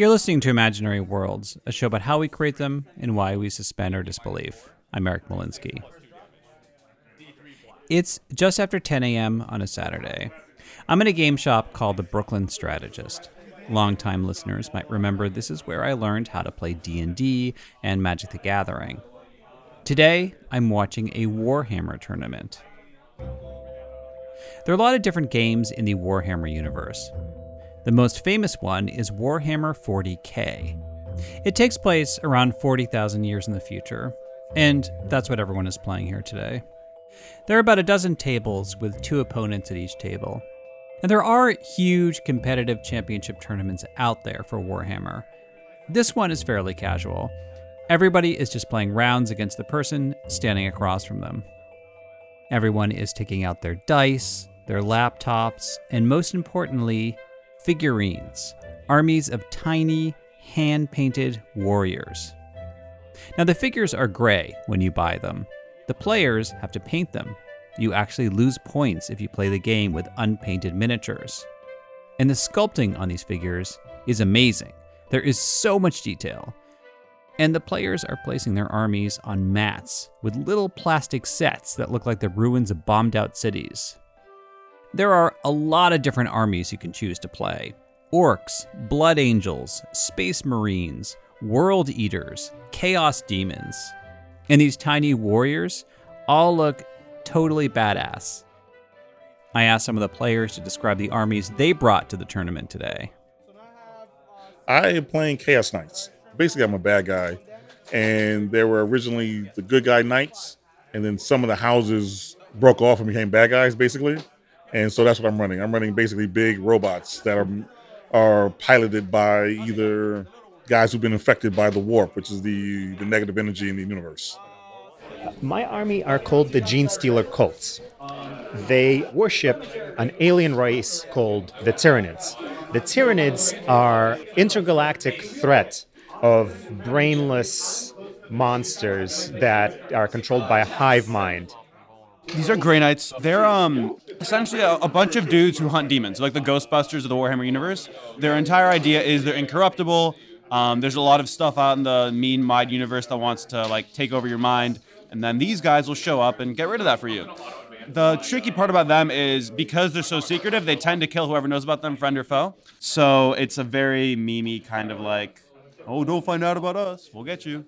You're listening to Imaginary Worlds, a show about how we create them and why we suspend our disbelief. I'm Eric Molinsky. It's just after 10 a.m. on a Saturday. I'm in a game shop called the Brooklyn Strategist. Longtime listeners might remember this is where I learned how to play D&D and Magic the Gathering. Today, I'm watching a Warhammer tournament. There are a lot of different games in the Warhammer universe. The most famous one is Warhammer 40k. It takes place around 40,000 years in the future, and that's what everyone is playing here today. There are about a dozen tables with two opponents at each table. And there are huge competitive championship tournaments out there for Warhammer. This one is fairly casual. Everybody is just playing rounds against the person standing across from them. Everyone is taking out their dice, their laptops, and most importantly, figurines, armies of tiny, hand painted warriors. Now, the figures are gray when you buy them. The players have to paint them. You actually lose points if you play the game with unpainted miniatures. And the sculpting on these figures is amazing. There is so much detail. And the players are placing their armies on mats with little plastic sets that look like the ruins of bombed out cities. There are a lot of different armies you can choose to play orcs, blood angels, space marines, world eaters, chaos demons. And these tiny warriors all look totally badass. I asked some of the players to describe the armies they brought to the tournament today. I am playing Chaos Knights. Basically, I'm a bad guy. And there were originally the good guy knights, and then some of the houses broke off and became bad guys, basically and so that's what I'm running. I'm running basically big robots that are are piloted by either guys who've been infected by the warp, which is the the negative energy in the universe. My army are called the Genestealer Cults. They worship an alien race called the Tyranids. The Tyranids are intergalactic threat of brainless monsters that are controlled by a hive mind these are Grey Knights. They're um essentially a, a, bunch of dudes who hunt demons, like the Ghostbusters of the Warhammer universe. Their entire idea is they're incorruptible. Um, there's a lot of stuff out in the mean mind universe that wants to like take over your mind, and then these guys will show up and get rid of that for you. The tricky part about them is because they're so secretive, they tend to kill whoever knows about them, friend or foe. So it's a very memey kind of like, oh, don't find out about us, we'll get you.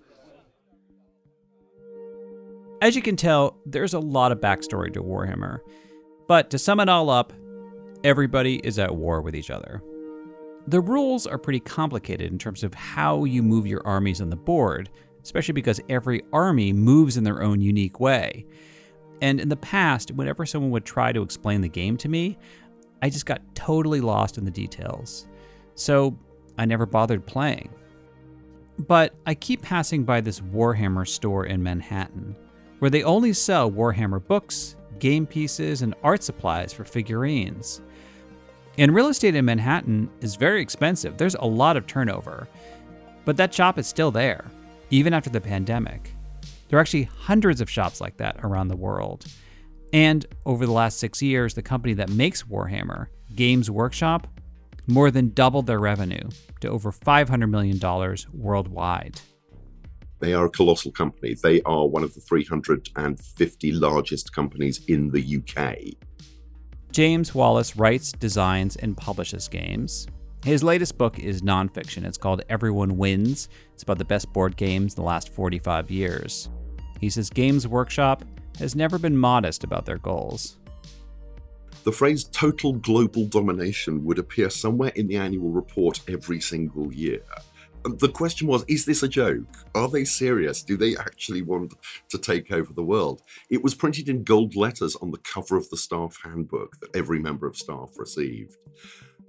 As you can tell, there's a lot of backstory to Warhammer. But to sum it all up, everybody is at war with each other. The rules are pretty complicated in terms of how you move your armies on the board, especially because every army moves in their own unique way. And in the past, whenever someone would try to explain the game to me, I just got totally lost in the details. So I never bothered playing. But I keep passing by this Warhammer store in Manhattan where they only sell Warhammer books, game pieces, and art supplies for figurines. And real estate in Manhattan is very expensive. There's a lot of turnover. But that shop is still there, even after the pandemic. There are actually hundreds of shops like that around the world. And over the last six years, the company that makes Warhammer, Games Workshop, more than doubled their revenue to over $500 million worldwide. They are a colossal company. They are one of the 350 largest companies in the UK. James Wallace writes, designs, and publishes games. His latest book is nonfiction. It's called Everyone Wins. It's about the best board games in the last 45 years. He says Games Workshop has never been modest about their goals. The phrase total global domination would appear somewhere in the annual report every single year the question was is this a joke? Are they serious? Do they actually want to take over the world? It was printed in gold letters on the cover of the staff handbook that every member of staff received.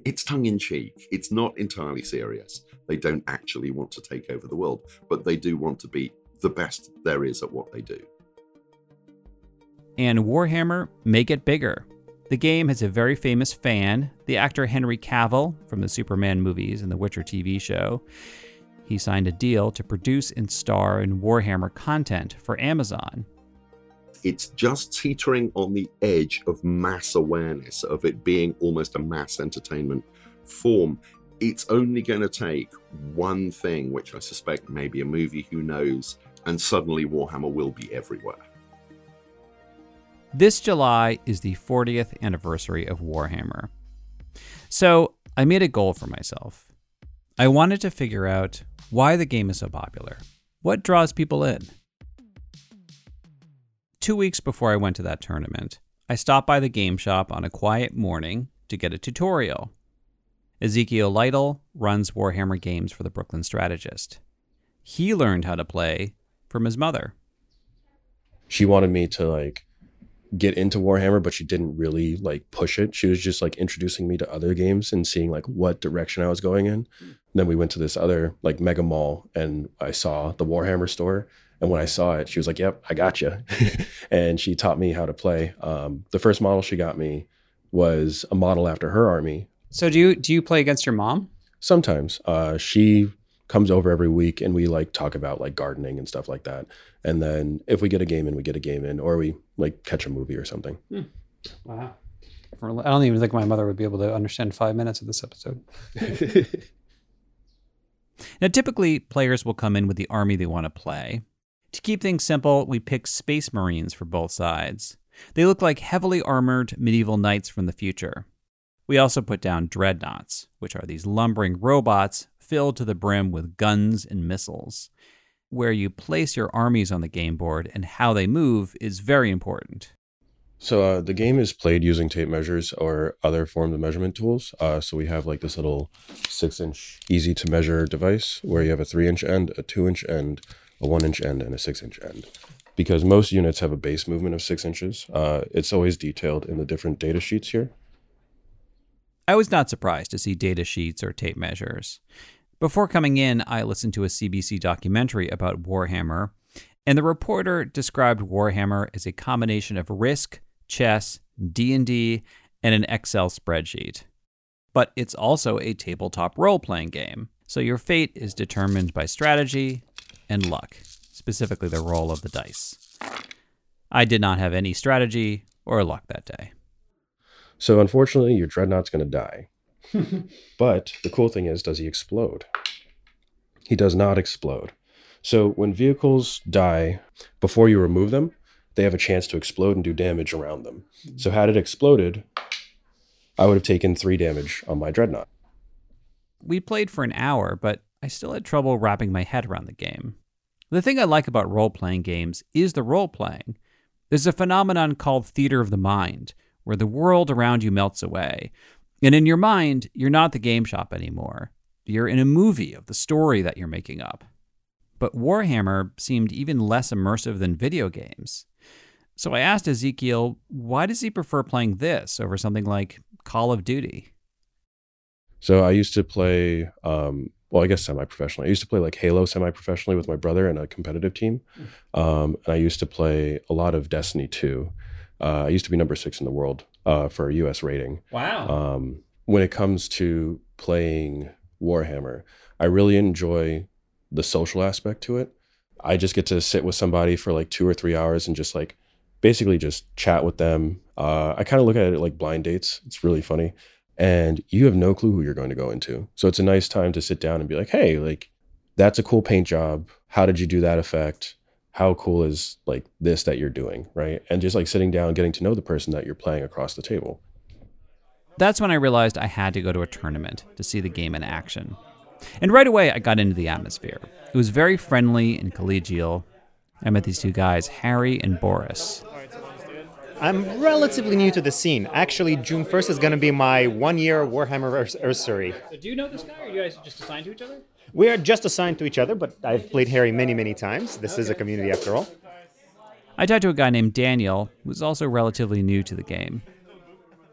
It's tongue-in-cheek. It's not entirely serious. They don't actually want to take over the world but they do want to be the best there is at what they do. And warhammer make it bigger the game has a very famous fan, the actor Henry Cavill from the Superman movies and the Witcher TV show. He signed a deal to produce and star in Warhammer content for Amazon. It's just teetering on the edge of mass awareness, of it being almost a mass entertainment form. it's only going to take one thing, which I suspect may be a movie, who knows, and suddenly Warhammer will be everywhere. This July is the 40th anniversary of Warhammer. So I made a goal for myself. I wanted to figure out why the game is so popular. What draws people in? Two weeks before I went to that tournament, I stopped by the game shop on a quiet morning to get a tutorial. Ezekiel Lytle runs Warhammer games for the Brooklyn Strategist. He learned how to play from his mother. She wanted me to like get into Warhammer, but she didn't really like push it. She was just like introducing me to other games and seeing like what direction I was going in. And then we went to this other like mega mall and I saw the Warhammer store. And when I saw it, she was like, "Yep, I got you," and she taught me how to play. Um, the first model she got me was a model after her army. So do you do you play against your mom? Sometimes uh, she comes over every week and we like talk about like gardening and stuff like that. And then if we get a game in, we get a game in, or we like catch a movie or something. Hmm. Wow. I don't even think my mother would be able to understand five minutes of this episode. now, typically, players will come in with the army they want to play. To keep things simple, we pick Space Marines for both sides. They look like heavily armored medieval knights from the future. We also put down dreadnoughts, which are these lumbering robots filled to the brim with guns and missiles. Where you place your armies on the game board and how they move is very important. So uh, the game is played using tape measures or other forms of measurement tools. Uh, so we have like this little six-inch easy to measure device where you have a three-inch end, a two-inch end, a one-inch end, and a six-inch end. Because most units have a base movement of six inches, uh, it's always detailed in the different data sheets here. I was not surprised to see data sheets or tape measures. Before coming in, I listened to a CBC documentary about Warhammer, and the reporter described Warhammer as a combination of Risk, chess, D&D, and an Excel spreadsheet. But it's also a tabletop role-playing game, so your fate is determined by strategy and luck, specifically the roll of the dice. I did not have any strategy or luck that day. So unfortunately, your dreadnought's going to die. but the cool thing is, does he explode? He does not explode. So when vehicles die, before you remove them, they have a chance to explode and do damage around them. So had it exploded, I would have taken three damage on my dreadnought. We played for an hour, but I still had trouble wrapping my head around the game. The thing I like about role playing games is the role playing. There's a phenomenon called theater of the mind, where the world around you melts away. And in your mind, you're not the game shop anymore. You're in a movie of the story that you're making up. But Warhammer seemed even less immersive than video games. So I asked Ezekiel, why does he prefer playing this over something like Call of Duty? So I used to play, um, well, I guess semi professionally. I used to play like Halo semi professionally with my brother in a competitive team. Um, and I used to play a lot of Destiny 2. Uh, I used to be number six in the world uh, for a U.S. rating. Wow. Um, when it comes to playing Warhammer, I really enjoy the social aspect to it. I just get to sit with somebody for like two or three hours and just like basically just chat with them. Uh, I kind of look at it like blind dates. It's really funny. And you have no clue who you're going to go into. So it's a nice time to sit down and be like, hey, like, that's a cool paint job. How did you do that effect? How cool is like this that you're doing, right? And just like sitting down, getting to know the person that you're playing across the table. That's when I realized I had to go to a tournament to see the game in action. And right away, I got into the atmosphere. It was very friendly and collegial. I met these two guys, Harry and Boris. I'm relatively new to the scene. Actually, June 1st is going to be my one year Warhammer anniversary. So do you know this guy, or are you guys just assigned to each other? We are just assigned to each other, but I've played Harry many, many times. This is a community after all. I talked to a guy named Daniel, who's also relatively new to the game.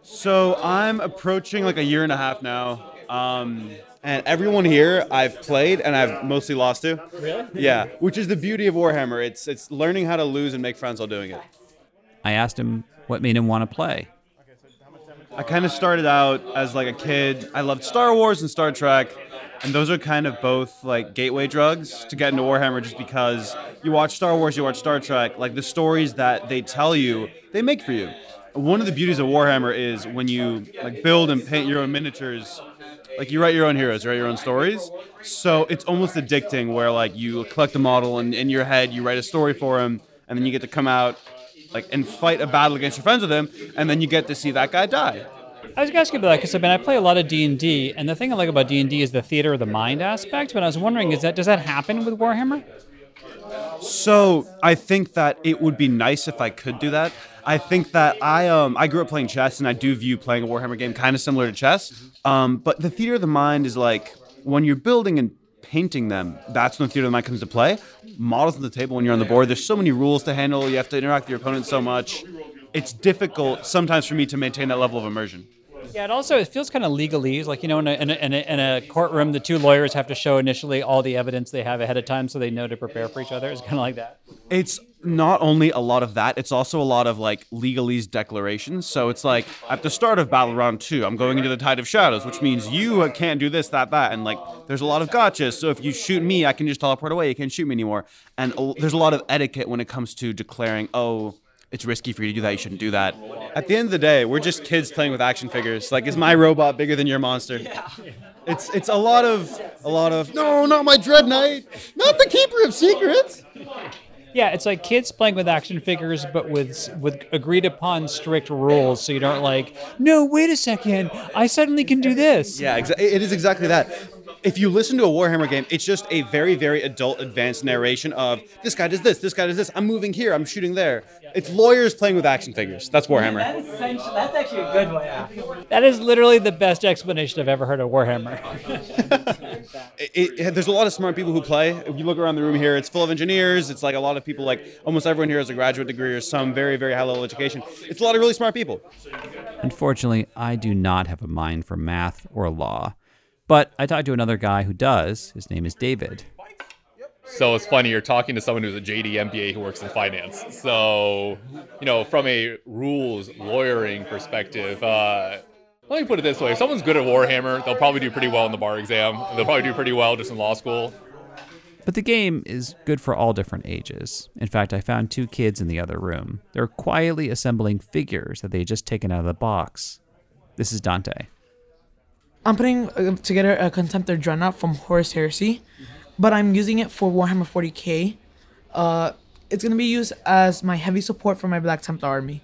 So I'm approaching like a year and a half now. Um, and everyone here I've played and I've mostly lost to. Really? Yeah, which is the beauty of Warhammer. It's it's learning how to lose and make friends while doing it. I asked him what made him want to play. I kind of started out as like a kid. I loved Star Wars and Star Trek and those are kind of both like gateway drugs to get into Warhammer just because you watch Star Wars, you watch Star Trek, like the stories that they tell you, they make for you. One of the beauties of Warhammer is when you like build and paint your own miniatures, Like you write your own heroes, you write your own stories. So it's almost addicting where like you collect a model and in your head you write a story for him and then you get to come out like and fight a battle against your friends with him and then you get to see that guy die. I was asking about that because I mean I play a lot of D and D, and the thing I like about D and D is the theater of the mind aspect. But I was wondering, is that does that happen with Warhammer? So I think that it would be nice if I could do that. I think that I um I grew up playing chess and I do view playing a Warhammer game kind of similar to chess. Um, but the theater of the mind is like when you're building and painting them, that's when the theater of the mind comes to play. Models on the table when you're on the board, there's so many rules to handle. You have to interact with your opponent so much. It's difficult sometimes for me to maintain that level of immersion. Yeah, it also it feels kind of legalese. Like you know, in a, in, a, in, a, in a courtroom, the two lawyers have to show initially all the evidence they have ahead of time, so they know to prepare for each other. It's kind of like that. It's not only a lot of that, it's also a lot of like legalese declarations. So it's like at the start of Battle Round 2, I'm going into the Tide of Shadows, which means you can't do this, that, that. And like there's a lot of gotchas. So if you shoot me, I can just teleport away. You can't shoot me anymore. And there's a lot of etiquette when it comes to declaring, oh, it's risky for you to do that. You shouldn't do that. At the end of the day, we're just kids playing with action figures. Like, is my robot bigger than your monster? It's it's a lot of a lot of no, not my Dread Knight, not the Keeper of Secrets. Yeah, it's like kids playing with action figures, but with with agreed upon strict rules. So you don't like, no, wait a second, I suddenly can do this. Yeah, exa- it is exactly that. If you listen to a Warhammer game, it's just a very, very adult, advanced narration of this guy does this, this guy does this. I'm moving here, I'm shooting there. It's lawyers playing with action figures. That's Warhammer. is essentially, that's actually a good one. That is literally the best explanation I've ever heard of Warhammer. It, it- there's a lot of smart people who play. If you look around the room here, it's full of engineers. It's like a lot of people, like almost everyone here has a graduate degree or some very, very high level education. It's a lot of really smart people. Unfortunately, I do not have a mind for math or law. But I talked to another guy who does. His name is David. So it's funny, you're talking to someone who's a JD MBA who works in finance. So, you know, from a rules lawyering perspective, uh, let me put it this way: if someone's good at Warhammer, they'll probably do pretty well in the bar exam. They'll probably do pretty well just in law school. But the game is good for all different ages. In fact, I found two kids in the other room. They're quietly assembling figures that they had just taken out of the box. This is Dante. I'm putting uh, together a Contemptor Dreadnought from Horus Heresy, but I'm using it for Warhammer 40k. Uh, it's gonna be used as my heavy support for my Black Templar army.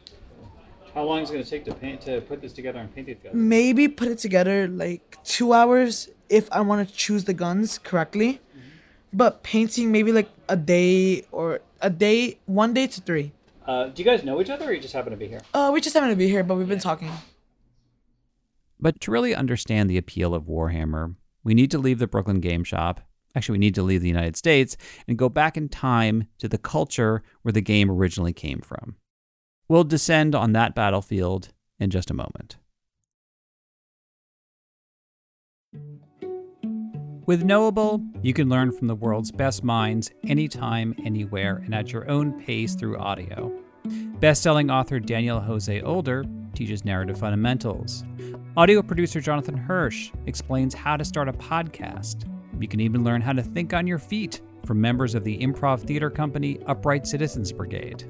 How long is it going to take to paint to put this together and paint it together? Maybe put it together like two hours if I want to choose the guns correctly, but painting maybe like a day or a day, one day to three. Uh, do you guys know each other, or you just happen to be here? Uh, we just happen to be here, but we've been talking. But to really understand the appeal of Warhammer, we need to leave the Brooklyn Game Shop. Actually, we need to leave the United States and go back in time to the culture where the game originally came from. We'll descend on that battlefield in just a moment. With Knowable, you can learn from the world's best minds anytime, anywhere, and at your own pace through audio. Best-selling author Daniel Jose Older teaches narrative fundamentals. Audio producer Jonathan Hirsch explains how to start a podcast. You can even learn how to think on your feet from members of the improv theater company Upright Citizens Brigade.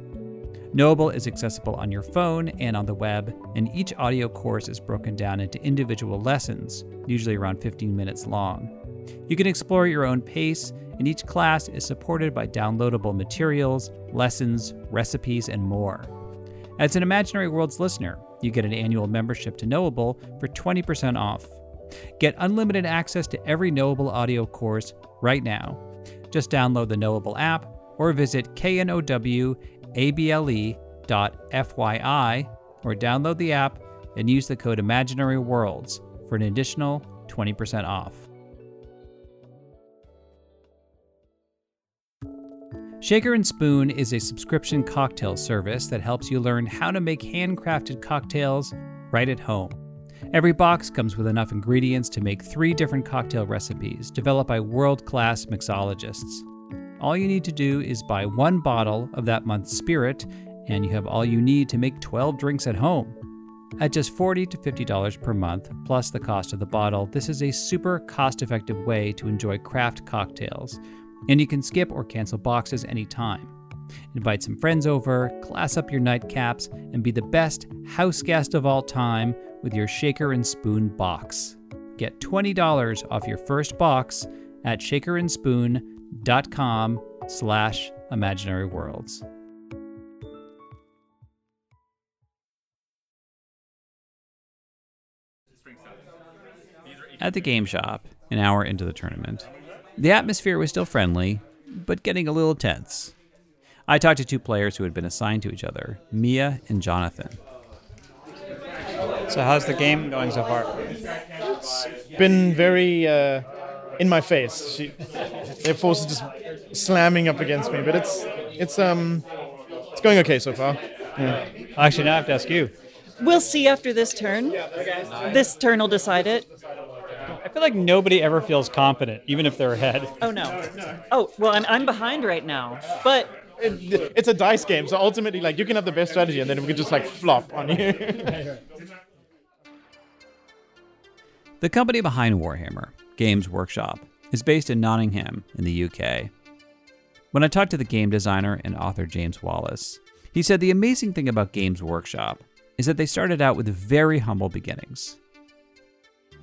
Knowable is accessible on your phone and on the web, and each audio course is broken down into individual lessons, usually around 15 minutes long. You can explore at your own pace, and each class is supported by downloadable materials, lessons, recipes, and more. As an Imaginary Worlds listener, you get an annual membership to Knowable for 20% off. Get unlimited access to every Knowable audio course right now. Just download the Knowable app or visit knowable.fyi or download the app and use the code Imaginary Worlds for an additional 20% off. Shaker and Spoon is a subscription cocktail service that helps you learn how to make handcrafted cocktails right at home. Every box comes with enough ingredients to make three different cocktail recipes developed by world class mixologists. All you need to do is buy one bottle of that month's spirit, and you have all you need to make 12 drinks at home. At just 40 to $50 per month, plus the cost of the bottle, this is a super cost effective way to enjoy craft cocktails. And you can skip or cancel boxes anytime. Invite some friends over, class up your nightcaps, and be the best house guest of all time with your shaker and spoon box. get $20 off your first box at shakerandspoon.com slash imaginary worlds. At the game shop, an hour into the tournament, the atmosphere was still friendly, but getting a little tense. I talked to two players who had been assigned to each other, Mia and Jonathan. So how's the game going so far? It's been very uh, in my face. She, their force is just slamming up against me, but it's it's um it's going okay so far. Yeah. Actually, now I have to ask you. We'll see after this turn. This turn will decide it. I feel like nobody ever feels confident, even if they're ahead. Oh no. Oh well, I'm I'm behind right now, but It, it's a dice game, so ultimately, like you can have the best strategy, and then we can just like flop on you. The company behind Warhammer, Games Workshop, is based in Nottingham in the UK. When I talked to the game designer and author James Wallace, he said the amazing thing about Games Workshop is that they started out with very humble beginnings.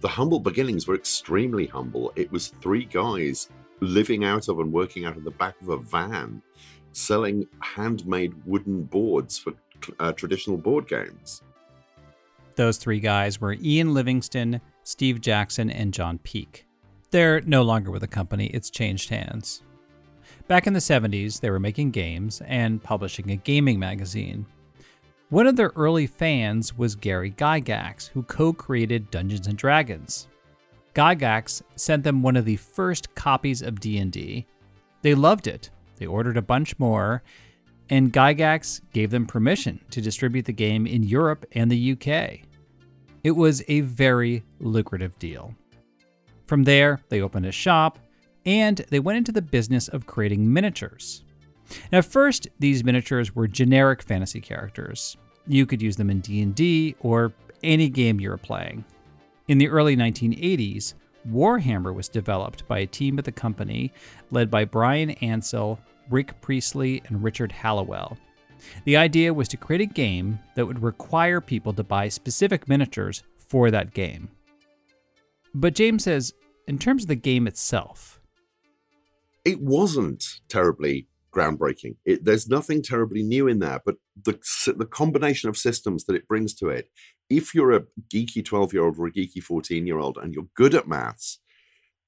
The humble beginnings were extremely humble. It was three guys living out of and working out of the back of a van, selling handmade wooden boards for uh, traditional board games. Those three guys were Ian Livingstone, Steve Jackson, and John Peake. They're no longer with the company, it's changed hands. Back in the 70s, they were making games and publishing a gaming magazine. One of their early fans was Gary Gygax, who co-created Dungeons and Dragons. Gygax sent them one of the first copies of D&D. They loved it. They ordered a bunch more, and Gygax gave them permission to distribute the game in Europe and the UK. It was a very lucrative deal. From there, they opened a shop and they went into the business of creating miniatures. Now, first, these miniatures were generic fantasy characters. You could use them in D&D or any game you were playing. In the early 1980s, Warhammer was developed by a team at the company led by Bryan Ansell, Rick Priestley, and Richard Halliwell. The idea was to create a game that would require people to buy specific miniatures for that game. But James says, in terms of the game itself, It wasn't terribly groundbreaking. It, there's nothing terribly new in there, but the the combination of systems that it brings to it. If you're a geeky 12 year old or a geeky 14 year old and you're good at maths,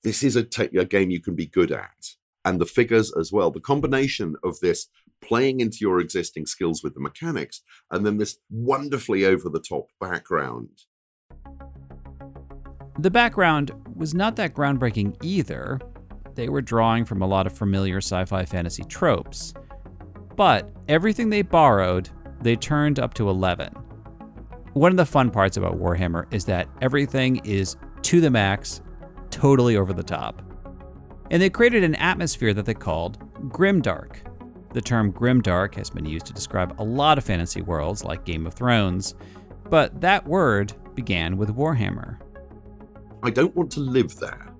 this is a, ta- a game you can be good at. And the figures as well. The combination of this playing into your existing skills with the mechanics and then this wonderfully over the top background. the background was not that groundbreaking either. They were drawing from a lot of familiar sci fi fantasy tropes. But everything they borrowed, they turned up to 11. One of the fun parts about Warhammer is that everything is to the max, totally over the top. And they created an atmosphere that they called Grimdark. The term Grimdark has been used to describe a lot of fantasy worlds like Game of Thrones, but that word began with Warhammer. I don't want to live there,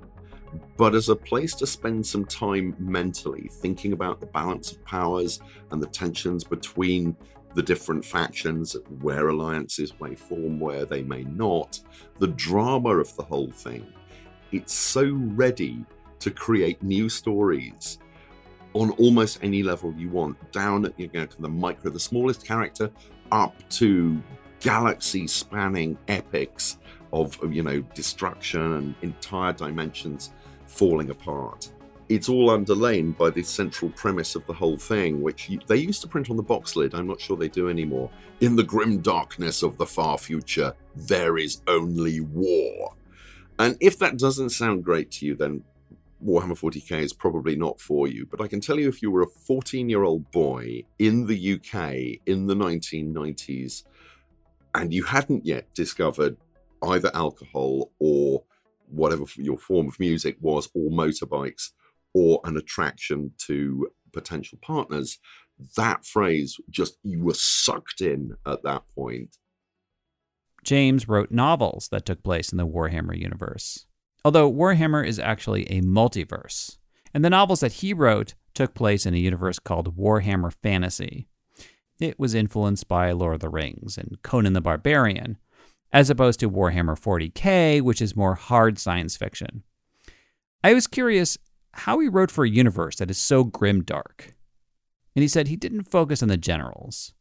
but as a place to spend some time mentally thinking about the balance of powers and the tensions between the different factions, where alliances may form, where they may not, the drama of the whole thing. It's so ready to create new stories on almost any level you want, down at you know, the micro, the smallest character, up to galaxy spanning epics of of, you know destruction and entire dimensions falling apart. It's all underlain by the central premise of the whole thing, which they used to print on the box lid. I'm not sure they do anymore. In the grim darkness of the far future, there is only war. And if that doesn't sound great to you, then Warhammer 40k is probably not for you. But I can tell you, if you were a 14 year old boy in the UK in the 1990s and you hadn't yet discovered either alcohol or whatever your form of music was, or motorbikes, or an attraction to potential partners, that phrase just, you were sucked in at that point. James wrote novels that took place in the Warhammer universe. Although Warhammer is actually a multiverse, and the novels that he wrote took place in a universe called Warhammer Fantasy. It was influenced by Lord of the Rings and Conan the Barbarian, as opposed to Warhammer 40k, which is more hard science fiction. I was curious how he wrote for a universe that is so grim dark. And he said he didn't focus on the generals.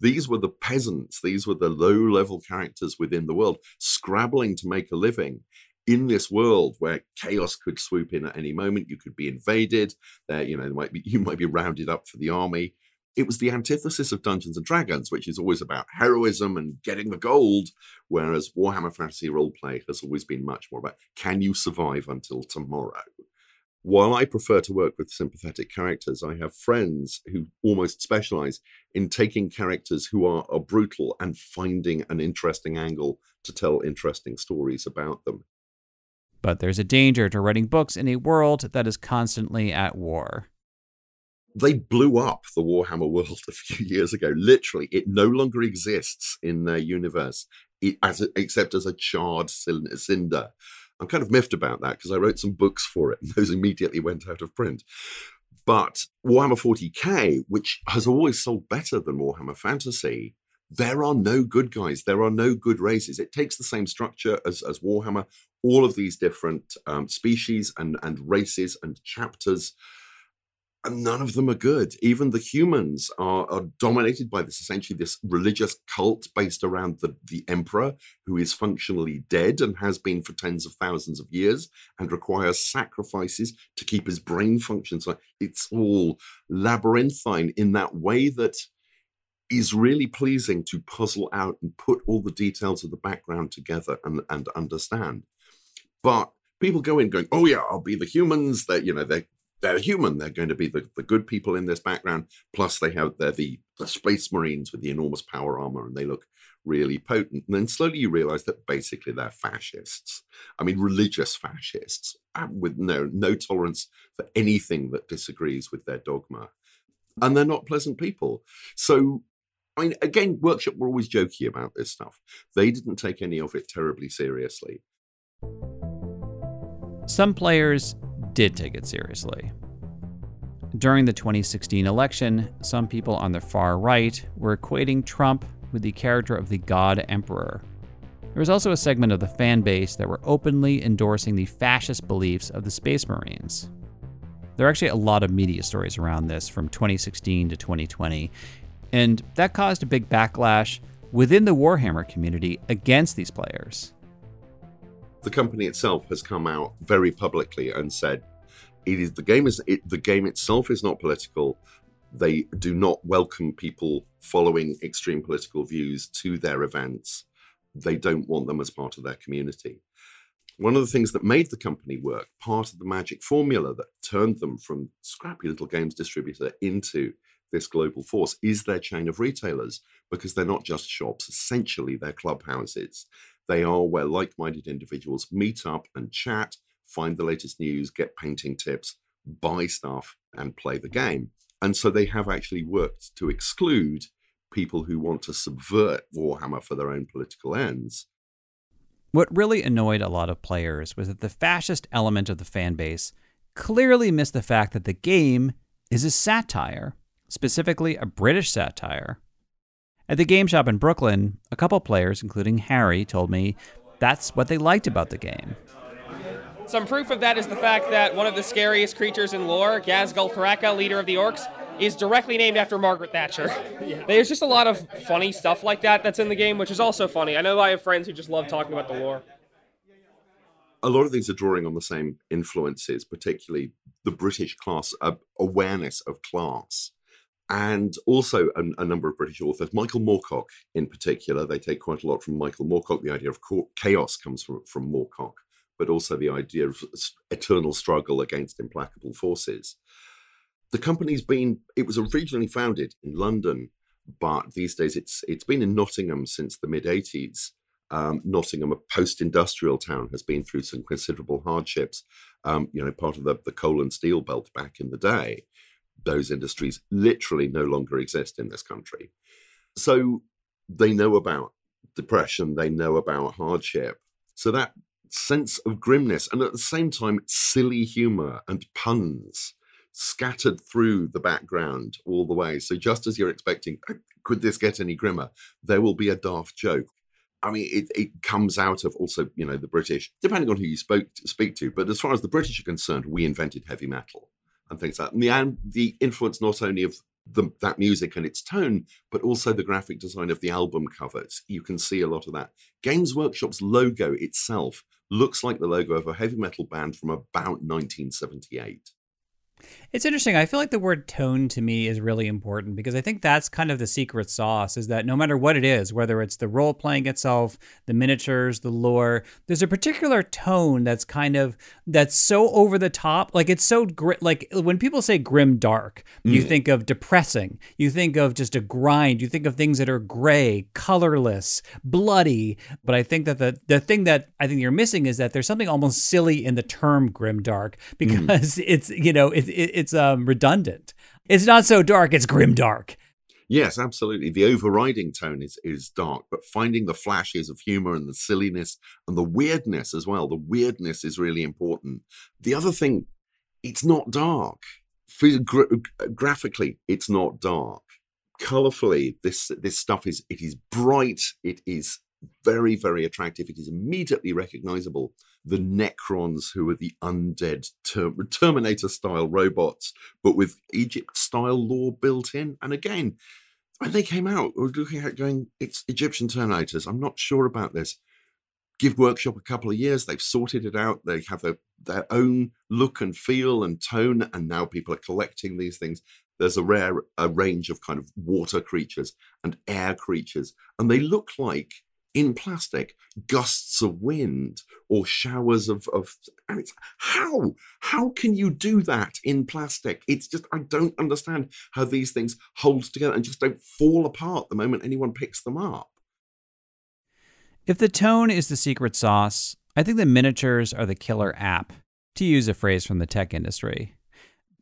These were the peasants, these were the low level characters within the world, scrabbling to make a living in this world where chaos could swoop in at any moment. You could be invaded. There, you know, might be, you might be rounded up for the army. It was the antithesis of Dungeons and Dragons, which is always about heroism and getting the gold, whereas Warhammer Fantasy Roleplay has always been much more about can you survive until tomorrow? While I prefer to work with sympathetic characters, I have friends who almost specialize in taking characters who are, are brutal and finding an interesting angle to tell interesting stories about them. But there's a danger to writing books in a world that is constantly at war. They blew up the Warhammer world a few years ago. Literally, it no longer exists in their universe, it, as a, except as a charred cinder. I'm kind of miffed about that because I wrote some books for it and those immediately went out of print. But Warhammer 40k, which has always sold better than Warhammer Fantasy, there are no good guys. There are no good races. It takes the same structure as, as Warhammer, all of these different um, species and, and races and chapters and none of them are good. Even the humans are, are, dominated by this essentially this religious cult based around the, the emperor, who is functionally dead and has been for tens of thousands of years and requires sacrifices to keep his brain functions. It's all labyrinthine in that way that is really pleasing to puzzle out and put all the details of the background together and, and understand. But people go in going, oh yeah, I'll be the humans. That you know, they're they're human. They're going to be the, the good people in this background. Plus, they have they're the, the space marines with the enormous power armor, and they look really potent. And then slowly you realize that basically they're fascists. I mean, religious fascists with no no tolerance for anything that disagrees with their dogma, and they're not pleasant people. So. I mean, again, Workshop were always jokey about this stuff. They didn't take any of it terribly seriously. Some players did take it seriously. During the 2016 election, some people on the far right were equating Trump with the character of the God Emperor. There was also a segment of the fan base that were openly endorsing the fascist beliefs of the Space Marines. There are actually a lot of media stories around this from 2016 to 2020, and that caused a big backlash within the Warhammer community against these players the company itself has come out very publicly and said it is the game is it, the game itself is not political. They do not welcome people following extreme political views to their events. They don't want them as part of their community. One of the things that made the company work, part of the magic formula that turned them from scrappy little games distributor into this global force, is their chain of retailers because they're not just shops, essentially, they're clubhouses. They are where like minded individuals meet up and chat, find the latest news, get painting tips, buy stuff, and play the game. And so they have actually worked to exclude people who want to subvert Warhammer for their own political ends. What really annoyed a lot of players was that the fascist element of the fan base clearly missed the fact that the game is a satire, specifically a British satire, at the game shop in Brooklyn, a couple players, including Harry, told me that's what they liked about the game. Some proof of that is the fact that one of the scariest creatures in lore, Ghazghkull Thraka, leader of the orcs, is directly named after Margaret Thatcher. Yeah. There's just a lot of funny stuff like that that's in the game, which is also funny. I know I have friends who just love talking about the lore. A lot of these are drawing on the same influences, particularly the British class uh, awareness of class and also a, a, number of British authors. Michael Moorcock, in particular, they take quite a lot from Michael Moorcock. The idea of chaos comes from, from Moorcock, but also the idea of eternal struggle against implacable forces. The company's been, it was originally founded in London, but these days it's it's been in Nottingham since the mid 80s. Um, Nottingham, a post-industrial town, has been through some considerable hardships. Um, you know, part of the, the coal and steel belt back in the day those industries literally no longer exist in this country. So they know about depression, they know about hardship. So that sense of grimness and at the same time silly humor and puns scattered through the background all the way. So just as you're expecting, uh, could this get any grimmer? There will be a daft joke. I mean, it, it comes out of also, you know, the British, depending on who you spoke speak to. But as far as the British are concerned, we invented heavy metal and things like that. And the, and the influence not only of the, that music and its tone, but also the graphic design of the album covers. You can see a lot of that. Games Workshop's logo itself looks like the logo of a heavy metal band from about 1978. It's interesting. I feel like the word tone to me is really important because I think that's kind of the secret sauce is that no matter what it is, whether it's the role playing itself, the miniatures, the lore, there's a particular tone that's kind of that's so over the top. Like it's so gr- like when people say grim dark, you Mm. think of depressing. You think of just a grind. You think of things that are gray, colorless, bloody. But I think that the the thing that I think you're missing is that there's something almost silly in the term grim dark because it's you know it, it, it's um redundant. It's not so dark. It's grim dark. Yes, absolutely. The overriding tone is is dark, but finding the flashes of humor and the silliness and the weirdness as well. The weirdness is really important. The other thing, it's not dark. Gra- graphically, it's not dark. Colorfully, this this stuff is it is bright. It is very very attractive. It is immediately recognizable. The Necrons, who are the undead ter- Terminator style robots, but with Egypt style lore built in. And again, when they came out, we were looking at going, it's Egyptian Terminators. I'm not sure about this. Give Workshop a couple of years. They've sorted it out. They have their, their own look and feel and tone. And now people are collecting these things. There's a rare a range of kind of water creatures and air creatures. And they look like in plastic gusts of wind or showers of, of and it's how how can you do that in plastic it's just i don't understand how these things hold together and just don't fall apart the moment anyone picks them up If the tone is the secret sauce, I think the miniatures are the killer app, to use a phrase from the tech industry.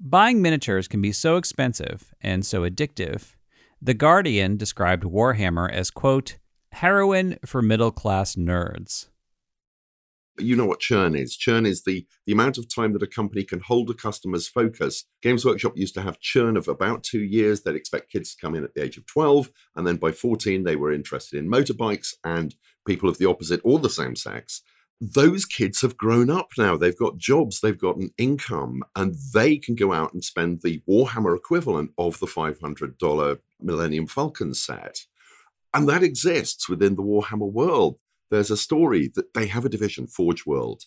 Buying miniatures can be so expensive and so addictive. The Guardian described Warhammer as, quote, heroin for middle class nerds. you know what churn is. Churn is the the amount of time that a company can hold a customer's focus. Games workshop used to have churn of about two years. They'd expect kids to come in at the age of 12 and then by 14 they were interested in motorbikes and people of the opposite or the same sex. Those kids have grown up now. They've got jobs. They've got an income and they can go out and spend the warhammer equivalent of the $500 millennium falcon set and that exists within the warhammer world there's a story that they have a division, Forge World,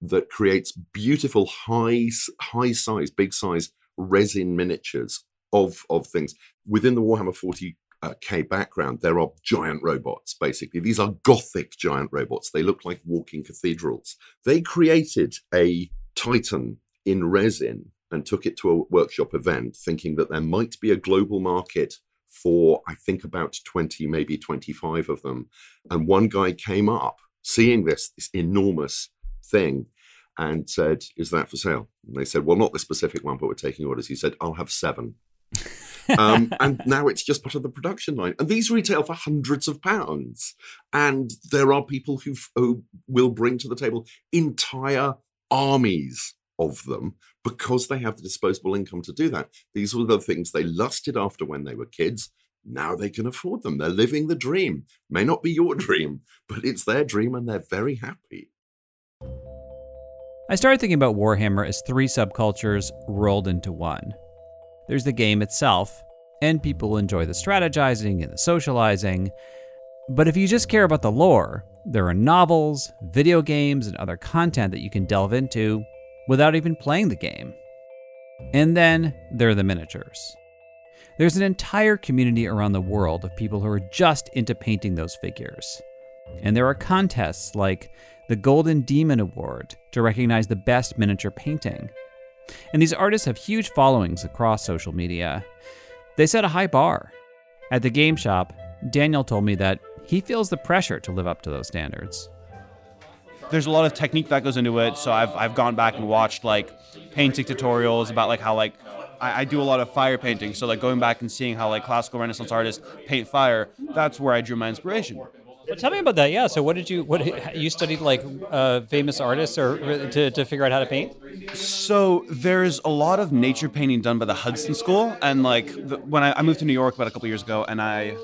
that creates beautiful high high size, big size resin miniatures of of things within the Warhammer 40 uh, K background. There are giant robots. Basically, these are gothic giant robots. They look like walking cathedrals. They created a Titan in resin and took it to a workshop event, thinking that there might be a global market for I think about 20, maybe 25 of them. And one guy came up seeing this, this enormous thing and said, Is that for sale? And they said, Well, not the specific one, but we're taking orders. He said, I'll have seven. um, and now it's just part of the production line. And these retail for hundreds of pounds. And there are people who, who will bring to the table entire armies of them because they have the disposable income to do that. These were the things they lusted after when they were kids. Now they can afford them. They're living the dream. May not be your dream, but it's their dream and they're very happy. I started thinking about Warhammer as three subcultures rolled into one. There's the game itself, and people enjoy the strategizing and the socializing. But if you just care about the lore, there are novels, video games, and other content that you can delve into without even playing the game. And then there are the miniatures. There's an entire community around the world of people who are just into painting those figures. And there are contests like the Golden Demon Award to recognize the best miniature painting. And these artists have huge followings across social media. They set a high bar. At the game shop, Daniel told me that he feels the pressure to live up to those standards. There's a lot of technique that goes into it. So I've, I've gone back and watched like painting tutorials about like how like I, I do a lot of fire painting. So like going back and seeing how like classical Renaissance artists paint fire. That's where I drew my inspiration. Well, tell me about that. Yeah. So, what did you? What you studied like uh, famous artists or to, to figure out how to paint? So there's a lot of nature painting done by the Hudson School, and like the, when I, I moved to New York about a couple years ago, and I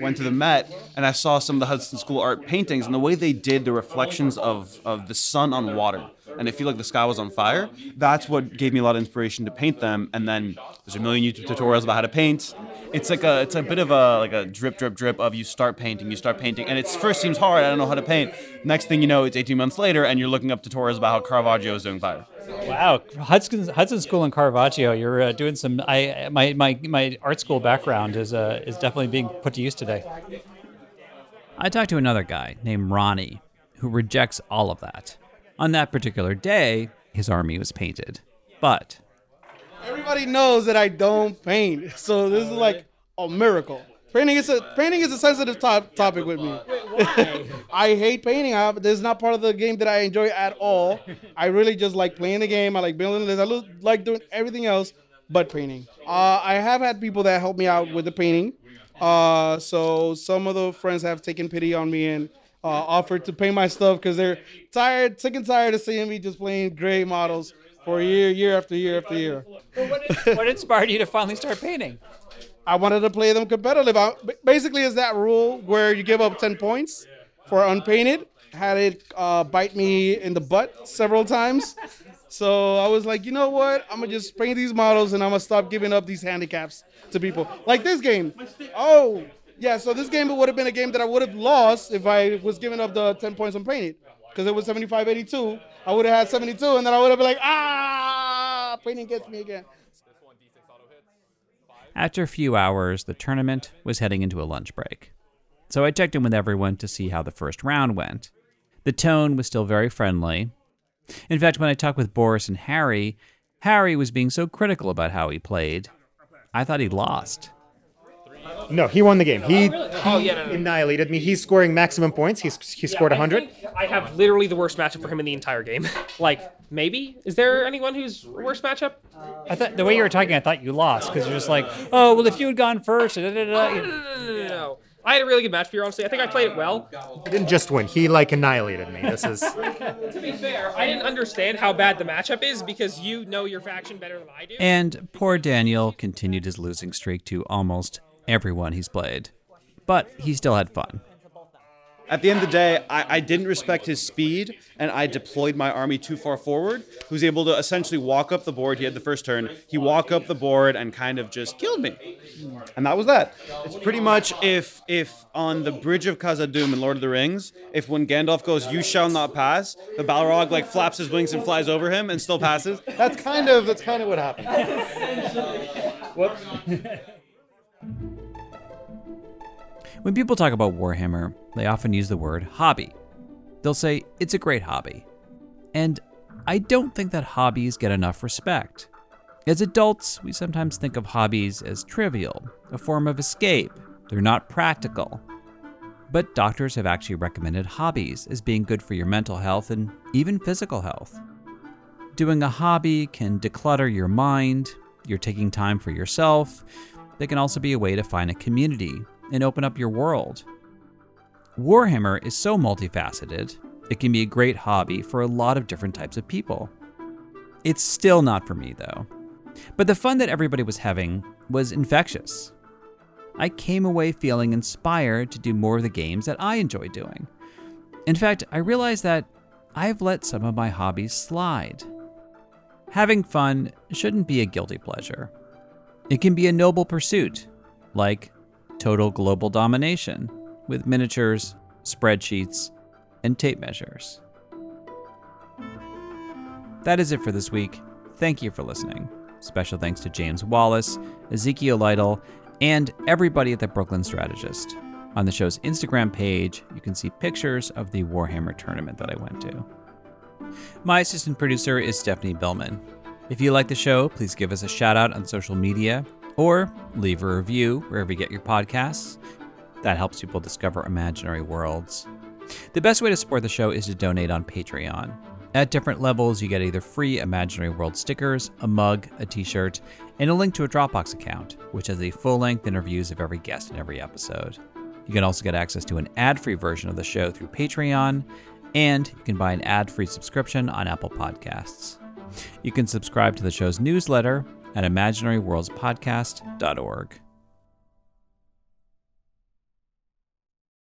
went to the Met and I saw some of the Hudson School art paintings and the way they did the reflections of, of the sun on water and it feel like the sky was on fire. That's what gave me a lot of inspiration to paint them. And then there's a million YouTube tutorials about how to paint. It's like a it's a bit of a like a drip drip drip of you start painting, you start painting, and it first seems hard. I don't know how to paint. Next thing you know, it's 18 months later, and you're looking up tutorials about how Caravaggio is doing fire. Wow, Hudson Hudson School and Caravaggio. You're uh, doing some. I my my my art school background is uh, is definitely being put to use today. I talked to another guy named Ronnie who rejects all of that. On that particular day, his army was painted. But Everybody knows that I don't paint, so this is like a miracle. Painting is a painting is a sensitive top, topic with me. I hate painting. I, this is not part of the game that I enjoy at all. I really just like playing the game. I like building this. I like doing everything else but painting. Uh, I have had people that help me out with the painting. Uh, so some of the friends have taken pity on me and uh, offered to paint my stuff because they're tired, sick and tired of seeing me just playing gray models for year, year after year after year. what inspired you to finally start painting? I wanted to play them competitive. I, basically, is that rule where you give up 10 points for unpainted. Had it uh, bite me in the butt several times. So I was like, you know what? I'm gonna just paint these models and I'm gonna stop giving up these handicaps to people. Like this game. Oh, yeah. So this game would have been a game that I would have lost if I was giving up the 10 points unpainted. Because it was 75 82. I would have had 72, and then I would have been like, ah, painting gets me again. after a few hours, the tournament was heading into a lunch break. So I checked in with everyone to see how the first round went. The tone was still very friendly. In fact, when I talked with Boris and Harry, Harry was being so critical about how he played. I thought he lost. No, he won the game. He, Oh, oh yeah, no, no. annihilated me. He's scoring maximum points. He's he scored 100. I have literally the worst matchup for him in the entire game. like, maybe? Is there anyone who's worst matchup? I thought the way you were talking, I thought you lost because you're just like, oh well, if you had gone first. Da, da, da, da. No, no, no, no, no. I had a really good match for you, honestly. I think I played it well. He didn't just win. He like annihilated me. This is To be fair, I didn't understand how bad the matchup is because you know your faction better than I do. And poor Daniel continued his losing streak to almost everyone he's played. But he still had fun. At the end of the day, I, I didn't respect his speed, and I deployed my army too far forward. He was able to essentially walk up the board. He had the first turn. He walked up the board and kind of just killed me, and that was that. It's pretty much if if on the bridge of Khazad-dûm in Lord of the Rings, if when Gandalf goes, "You shall not pass," the Balrog like flaps his wings and flies over him and still passes. That's kind of that's kind of what happened. Whoops. When people talk about Warhammer, they often use the word hobby. They'll say it's a great hobby. And I don't think that hobbies get enough respect. As adults, we sometimes think of hobbies as trivial, a form of escape. They're not practical. But doctors have actually recommended hobbies as being good for your mental health and even physical health. Doing a hobby can declutter your mind, you're taking time for yourself. They can also be a way to find a community and open up your world. Warhammer is so multifaceted, it can be a great hobby for a lot of different types of people. It's still not for me, though. But the fun that everybody was having was infectious. I came away feeling inspired to do more of the games that I enjoy doing. In fact, I realized that I've let some of my hobbies slide. Having fun shouldn't be a guilty pleasure. It can be a noble pursuit, like total global domination with miniatures, spreadsheets, and tape measures. That is it for this week. Thank you for listening. Special thanks to James Wallace, Ezekiel Lytle, and everybody at the Brooklyn Strategist. On the show's Instagram page, you can see pictures of the Warhammer tournament that I went to. My assistant producer is Stephanie Billman. If you like the show, please give us a shout out on social media or leave a review wherever you get your podcasts. That helps people discover imaginary worlds. The best way to support the show is to donate on Patreon. At different levels, you get either free Imaginary World stickers, a mug, a t shirt, and a link to a Dropbox account, which has a full length interviews of every guest in every episode. You can also get access to an ad free version of the show through Patreon, and you can buy an ad free subscription on Apple Podcasts. You can subscribe to the show's newsletter at imaginaryworldspodcast.org.